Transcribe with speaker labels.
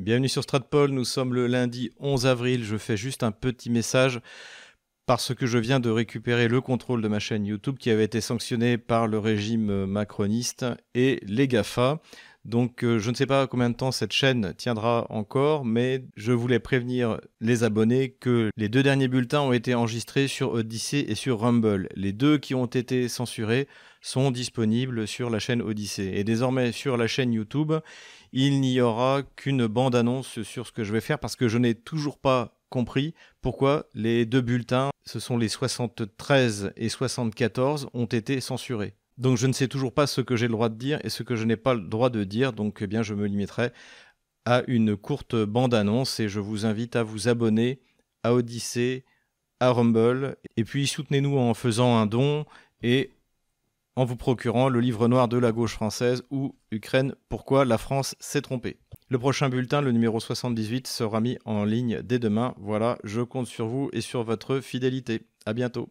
Speaker 1: Bienvenue sur Stratpol, nous sommes le lundi 11 avril, je fais juste un petit message parce que je viens de récupérer le contrôle de ma chaîne YouTube qui avait été sanctionnée par le régime macroniste et les GAFA. Donc euh, je ne sais pas combien de temps cette chaîne tiendra encore, mais je voulais prévenir les abonnés que les deux derniers bulletins ont été enregistrés sur Odyssey et sur Rumble. Les deux qui ont été censurés sont disponibles sur la chaîne Odyssey. Et désormais sur la chaîne YouTube, il n'y aura qu'une bande-annonce sur ce que je vais faire parce que je n'ai toujours pas compris pourquoi les deux bulletins, ce sont les 73 et 74, ont été censurés. Donc je ne sais toujours pas ce que j'ai le droit de dire et ce que je n'ai pas le droit de dire, donc eh bien je me limiterai à une courte bande-annonce et je vous invite à vous abonner à Odyssey, à Rumble, et puis soutenez-nous en faisant un don et en vous procurant le livre noir de la gauche française ou Ukraine, pourquoi la France s'est trompée. Le prochain bulletin, le numéro 78, sera mis en ligne dès demain. Voilà, je compte sur vous et sur votre fidélité. À bientôt.